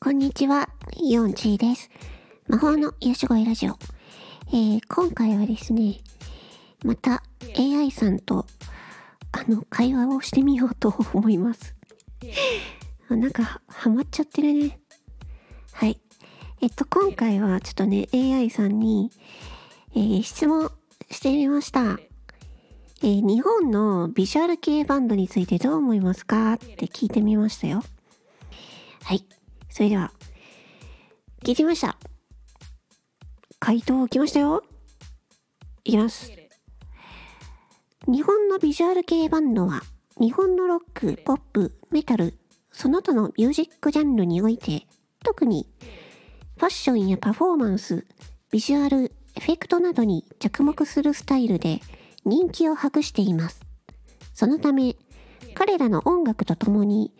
こんにちは、ヨンチーです。魔法の癒し声ラジオ。えー、今回はですね、また AI さんと、あの、会話をしてみようと 思います。なんか、ハマっちゃってるね。はい。えっと、今回はちょっとね、AI さんに、えー質問してみました。えー日本のビジュアル系バンドについてどう思いますか？って聞いてみましたよ。はい。それでは、聞いてみました。回答来ましたよ。いきます。日本のビジュアル系バンドは、日本のロック、ポップ、メタル、その他のミュージックジャンルにおいて、特にファッションやパフォーマンス、ビジュアル、エフェクトなどに着目するスタイルで人気を博しています。そのため、彼らの音楽とともに、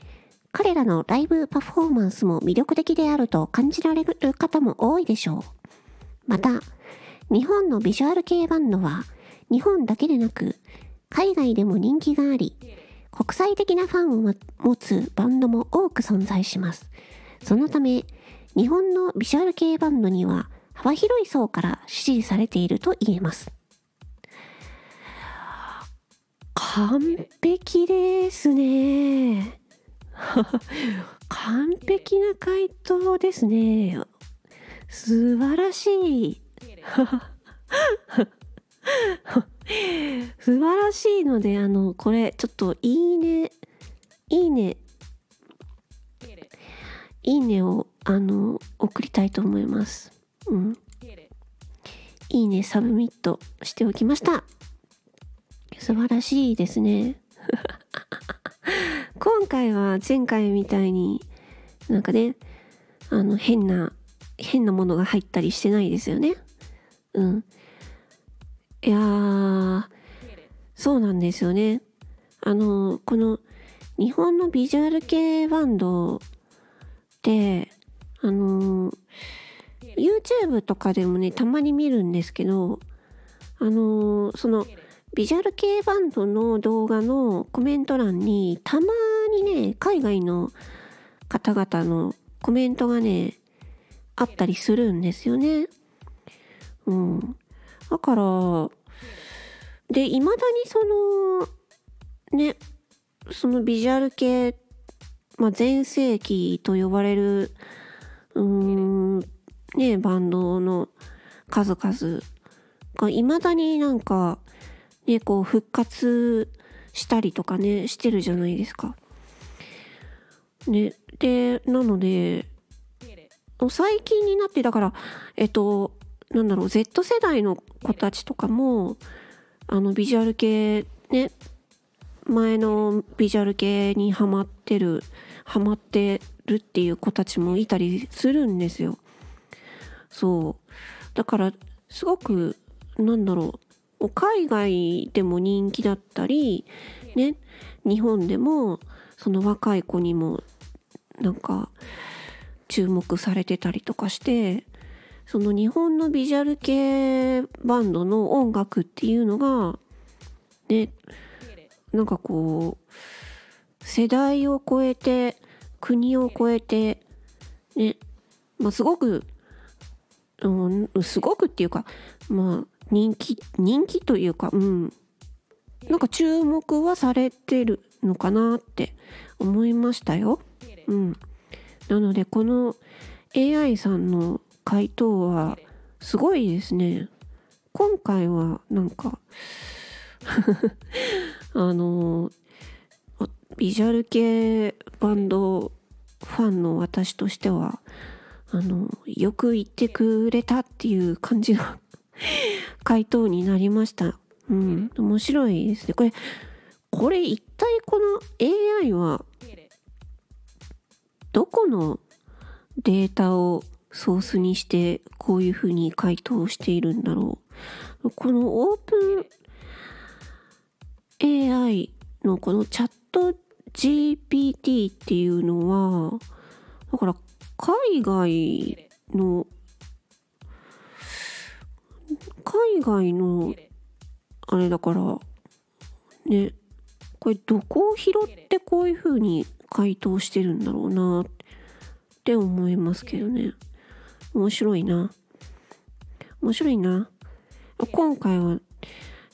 彼らのライブパフォーマンスも魅力的であると感じられる方も多いでしょう。また、日本のビジュアル系バンドは、日本だけでなく、海外でも人気があり、国際的なファンを持つバンドも多く存在します。そのため、日本のビジュアル系バンドには幅広い層から支持されていると言えます。完璧ですね。完璧な回答ですね。素晴らしい。素晴らしいので、あの、これ、ちょっと、いいね、いいね、いいねを、あの、送りたいと思います。うん。いいね、サブミットしておきました。素晴らしいですね。今回は前回みたいになんかね、あの変な、変なものが入ったりしてないですよね。うん。いや、そうなんですよね。あの、この日本のビジュアル系バンドって、あの、YouTube とかでもね、たまに見るんですけど、あの、その、ビジュアル系バンドの動画のコメント欄にたまにね海外の方々のコメントがねあったりするんですよね。うん、だからでいまだにそのねそのビジュアル系、まあ、全盛期と呼ばれるうーんねバンドの数々がいまだになんかね、こう復活したりとかね、してるじゃないですか。ね、で、なので、最近になって、だから、えっと、なんだろう、Z 世代の子たちとかも、あの、ビジュアル系、ね、前のビジュアル系にハマってる、ハマってるっていう子たちもいたりするんですよ。そう。だから、すごく、なんだろう、海外でも人気だったり、ね、日本でもその若い子にもなんか注目されてたりとかしてその日本のビジュアル系バンドの音楽っていうのがねなんかこう世代を超えて国を超えてねまあすごく、うん、すごくっていうかまあ人気人気というかうんなんか注目はされてるのかなって思いましたよ。うん、なのでこの AI さんの回答はすごいですね。今回はなんか あのビジュアル系バンドファンの私としてはあのよく言ってくれたっていう感じの回答になりました。うん、面白いですね。これ、これ一体この AI はどこのデータをソースにしてこういうふうに回答しているんだろう。このオープン AI のこのチャット GPT っていうのは、だから海外の外のあれだからねこれどこを拾ってこういう風に回答してるんだろうなって思いますけどね。面白いな。面白いな。今回は、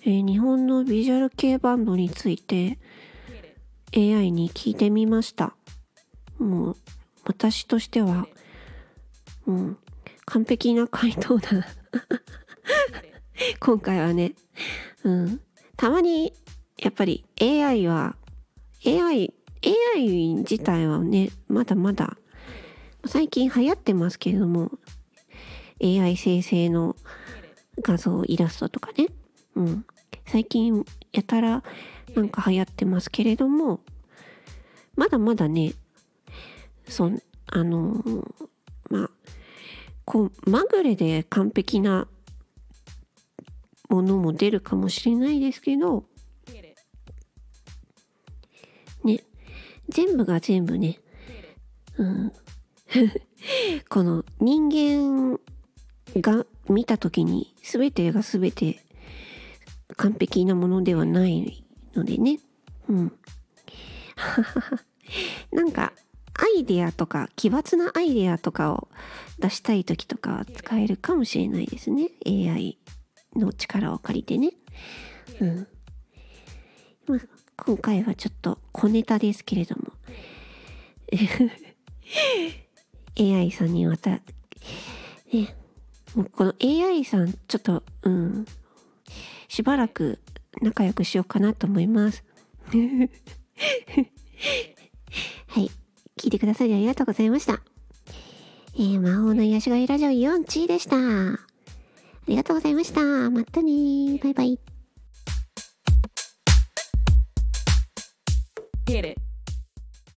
えー、日本のビジュアル系バンドについて AI に聞いてみました。もう私としてはうん、完璧な回答だ。今回はね、うん、たまにやっぱり AI は AI AI 自体はねまだまだ最近流行ってますけれども AI 生成の画像イラストとかね、うん、最近やたらなんか流行ってますけれどもまだまだねそあのまあこうまぐれで完璧なものも出るかもしれないですけどね全部が全部ね、うん、この人間が見た時に全てが全て完璧なものではないのでね。うん。なんかアイデアとか奇抜なアイデアとかを出したい時とかは使えるかもしれないですね。AI の力を借りてね。うん、まあ、今回はちょっと小ネタですけれども。AI さんにまたねもうこの AI さんちょっとうん。しばらく仲良くしようかなと思います。はい。聞いてくださりありがとうございました。えー、魔法の癒しがいラジオ4チーでした。ありがとうございました。またねバイバイ。Get it.